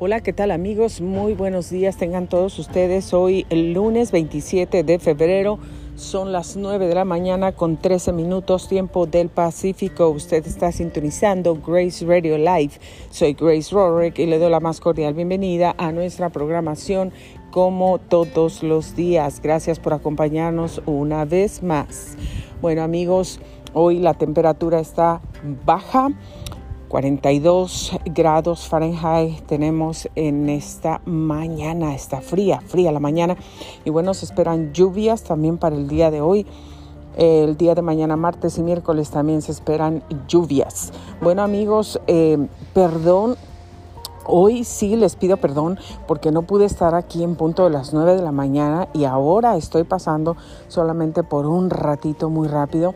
Hola, ¿qué tal amigos? Muy buenos días tengan todos ustedes. Hoy el lunes 27 de febrero son las 9 de la mañana con 13 minutos tiempo del Pacífico. Usted está sintonizando Grace Radio Live. Soy Grace Rorick y le doy la más cordial bienvenida a nuestra programación como todos los días. Gracias por acompañarnos una vez más. Bueno amigos, hoy la temperatura está baja. 42 grados Fahrenheit tenemos en esta mañana, está fría, fría la mañana. Y bueno, se esperan lluvias también para el día de hoy. El día de mañana, martes y miércoles también se esperan lluvias. Bueno amigos, eh, perdón Hoy sí les pido perdón porque no pude estar aquí en punto de las 9 de la mañana y ahora estoy pasando solamente por un ratito muy rápido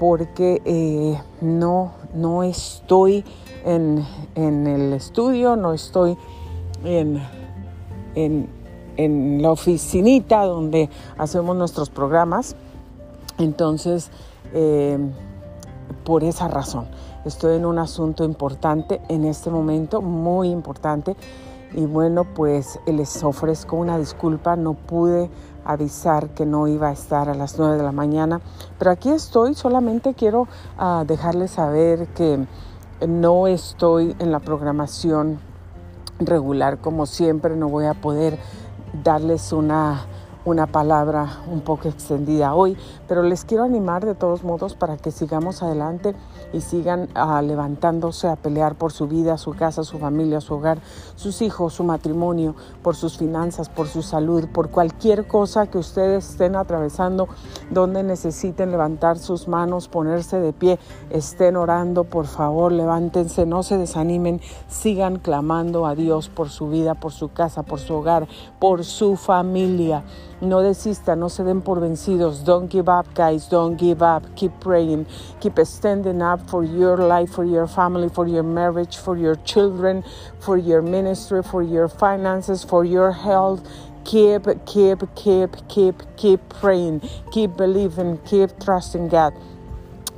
porque eh, no, no estoy en, el estudio, no estoy en, en, la oficinita donde hacemos nuestros programas. Entonces, eh, por esa razón, estoy en un asunto importante en este momento, muy importante. Y bueno, pues les ofrezco una disculpa, no pude avisar que no iba a estar a las 9 de la mañana. Pero aquí estoy, solamente quiero uh, dejarles saber que no estoy en la programación regular como siempre, no voy a poder darles una una palabra un poco extendida hoy, pero les quiero animar de todos modos para que sigamos adelante y sigan uh, levantándose a pelear por su vida, su casa, su familia, su hogar, sus hijos, su matrimonio, por sus finanzas, por su salud, por cualquier cosa que ustedes estén atravesando, donde necesiten levantar sus manos, ponerse de pie, estén orando, por favor, levántense, no se desanimen, sigan clamando a Dios por su vida, por su casa, por su hogar, por su familia. No desistan, no se den por vencidos. Don't give up, guys. Don't give up. Keep praying. Keep standing up for your life, for your family, for your marriage, for your children, for your ministry, for your finances, for your health. Keep, keep, keep, keep, keep praying. Keep believing. Keep trusting God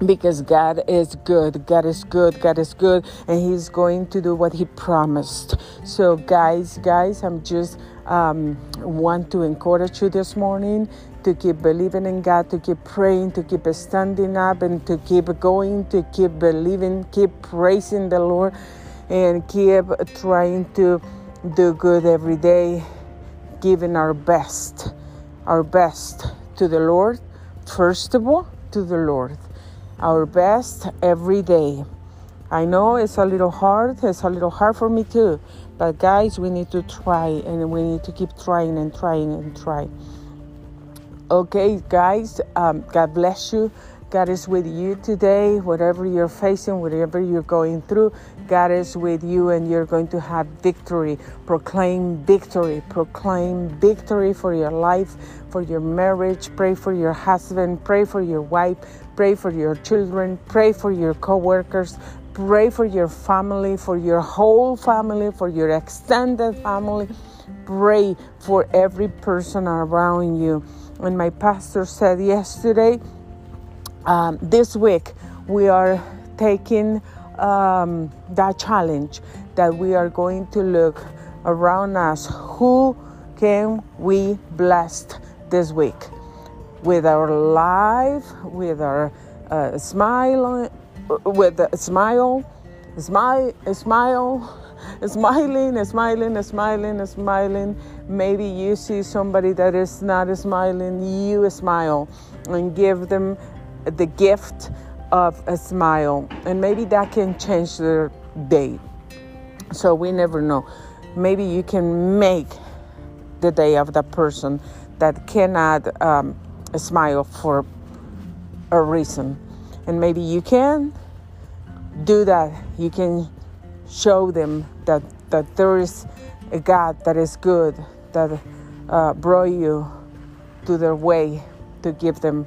because God is good. God is good. God is good. And He's going to do what He promised. So, guys, guys, I'm just um, want to encourage you this morning to keep believing in God, to keep praying, to keep standing up, and to keep going, to keep believing, keep praising the Lord, and keep trying to do good every day, giving our best, our best to the Lord, first of all, to the Lord, our best every day. I know it's a little hard, it's a little hard for me too but guys, we need to try and we need to keep trying and trying and trying. Okay, guys, um, God bless you. God is with you today. Whatever you're facing, whatever you're going through, God is with you and you're going to have victory. Proclaim victory. Proclaim victory for your life, for your marriage. Pray for your husband. Pray for your wife. Pray for your children. Pray for your co workers. Pray for your family, for your whole family, for your extended family. Pray for every person around you. And my pastor said yesterday, um, this week, we are taking um, that challenge that we are going to look around us. Who can we bless this week? With our life, with our uh, smile with a smile, smile, smile, smiling, smiling, smiling, smiling. Maybe you see somebody that is not smiling, you smile and give them the gift of a smile, and maybe that can change their day. So we never know. Maybe you can make the day of that person that cannot um, smile for a reason and maybe you can do that. You can show them that that there is a god that is good that uh, brought you to their way to give them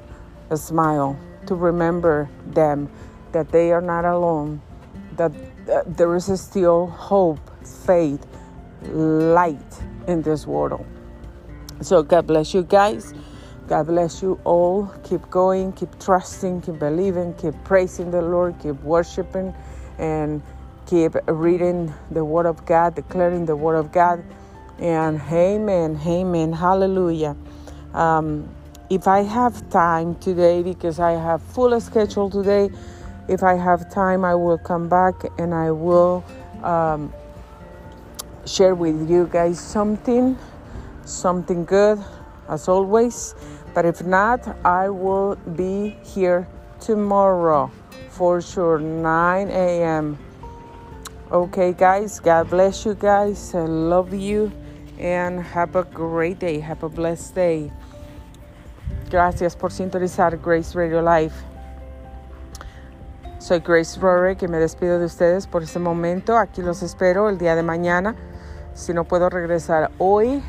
a smile to remember them that they are not alone that uh, there is still hope faith light in this world. So god bless you guys God bless you all. Keep going, keep trusting, keep believing, keep praising the Lord, keep worshiping, and keep reading the Word of God, declaring the Word of God. And amen, amen, hallelujah. Um, if I have time today, because I have full schedule today, if I have time, I will come back and I will um, share with you guys something, something good, as always. But if not, I will be here tomorrow for sure, 9 a.m. Okay, guys, God bless you guys. I love you and have a great day. Have a blessed day. Gracias por sintonizar Grace Radio Life. Soy Grace Rorick y me despido de ustedes por este momento. Aquí los espero el día de mañana. Si no puedo regresar hoy,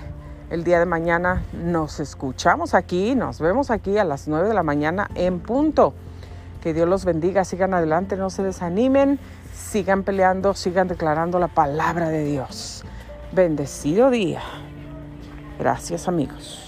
el día de mañana nos escuchamos aquí, nos vemos aquí a las 9 de la mañana en punto. Que Dios los bendiga, sigan adelante, no se desanimen sigan peleando, sigan declarando la palabra de Dios. Bendecido día. Gracias amigos.